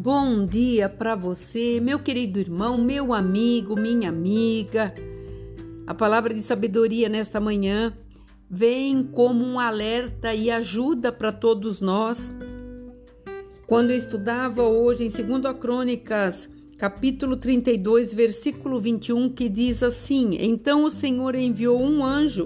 Bom dia para você, meu querido irmão, meu amigo, minha amiga. A palavra de sabedoria nesta manhã vem como um alerta e ajuda para todos nós. Quando eu estudava hoje em 2 Crônicas, capítulo 32, versículo 21, que diz assim: Então o Senhor enviou um anjo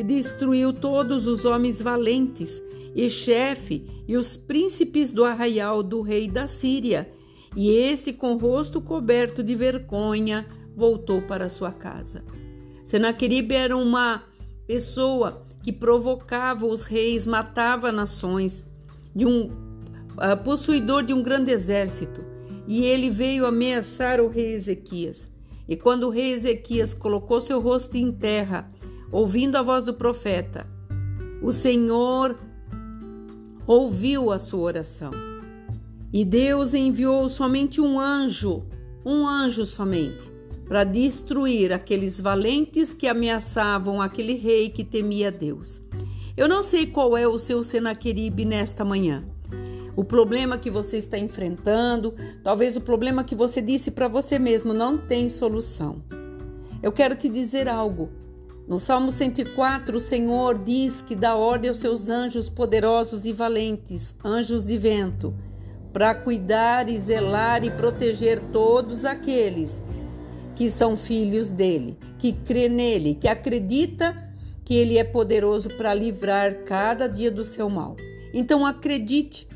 que destruiu todos os homens valentes e chefe e os príncipes do arraial do rei da Síria. E esse, com o rosto coberto de vergonha, voltou para sua casa. Senaqueribe era uma pessoa que provocava os reis, matava nações, de um uh, possuidor de um grande exército. E ele veio ameaçar o rei Ezequias. E quando o rei Ezequias colocou seu rosto em terra, ouvindo a voz do profeta, o Senhor ouviu a sua oração. E Deus enviou somente um anjo, um anjo somente, para destruir aqueles valentes que ameaçavam aquele rei que temia Deus. Eu não sei qual é o seu Senaqueribe nesta manhã. O problema que você está enfrentando, talvez o problema que você disse para você mesmo não tem solução. Eu quero te dizer algo. No Salmo 104, o Senhor diz que dá ordem aos seus anjos poderosos e valentes, anjos de vento, para cuidar e zelar e proteger todos aqueles que são filhos dele, que crê nele, que acredita que ele é poderoso para livrar cada dia do seu mal. Então acredite.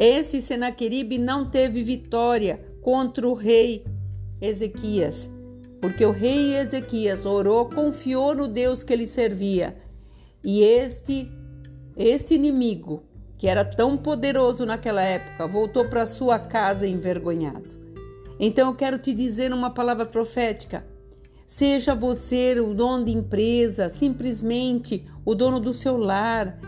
Esse Senaqueribe não teve vitória contra o rei Ezequias porque o rei Ezequias orou, confiou no Deus que ele servia. E este este inimigo, que era tão poderoso naquela época, voltou para sua casa envergonhado. Então eu quero te dizer uma palavra profética. Seja você o dono de empresa, simplesmente o dono do seu lar,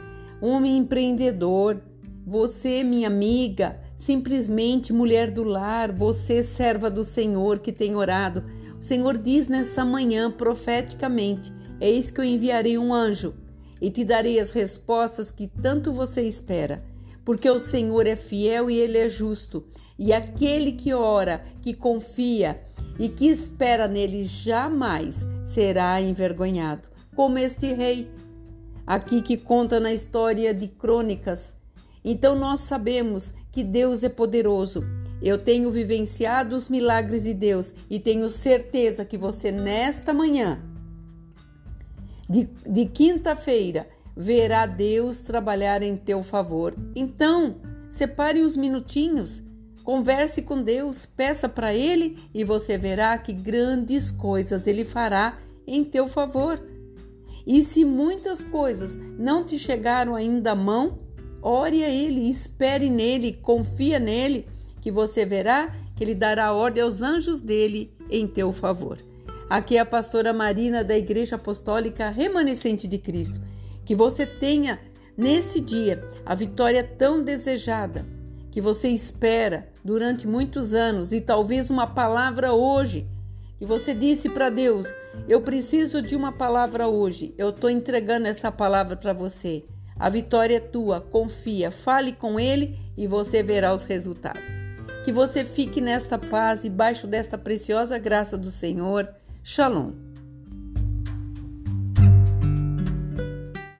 um empreendedor, você, minha amiga, simplesmente mulher do lar, você, serva do Senhor que tem orado o Senhor diz nessa manhã profeticamente: Eis que eu enviarei um anjo e te darei as respostas que tanto você espera, porque o Senhor é fiel e ele é justo, e aquele que ora, que confia e que espera nele jamais será envergonhado, como este rei aqui que conta na história de Crônicas. Então nós sabemos que Deus é poderoso eu tenho vivenciado os milagres de Deus e tenho certeza que você, nesta manhã de, de quinta-feira, verá Deus trabalhar em teu favor. Então, separe uns minutinhos, converse com Deus, peça para Ele e você verá que grandes coisas Ele fará em teu favor. E se muitas coisas não te chegaram ainda à mão, ore a Ele, espere nele, confia nele que você verá que ele dará ordem aos anjos dele em teu favor. Aqui é a pastora Marina da Igreja Apostólica Remanescente de Cristo. Que você tenha nesse dia a vitória tão desejada que você espera durante muitos anos e talvez uma palavra hoje que você disse para Deus: Eu preciso de uma palavra hoje. Eu estou entregando essa palavra para você. A vitória é tua. Confia, fale com Ele e você verá os resultados. Que você fique nesta paz e baixo desta preciosa graça do Senhor. Shalom.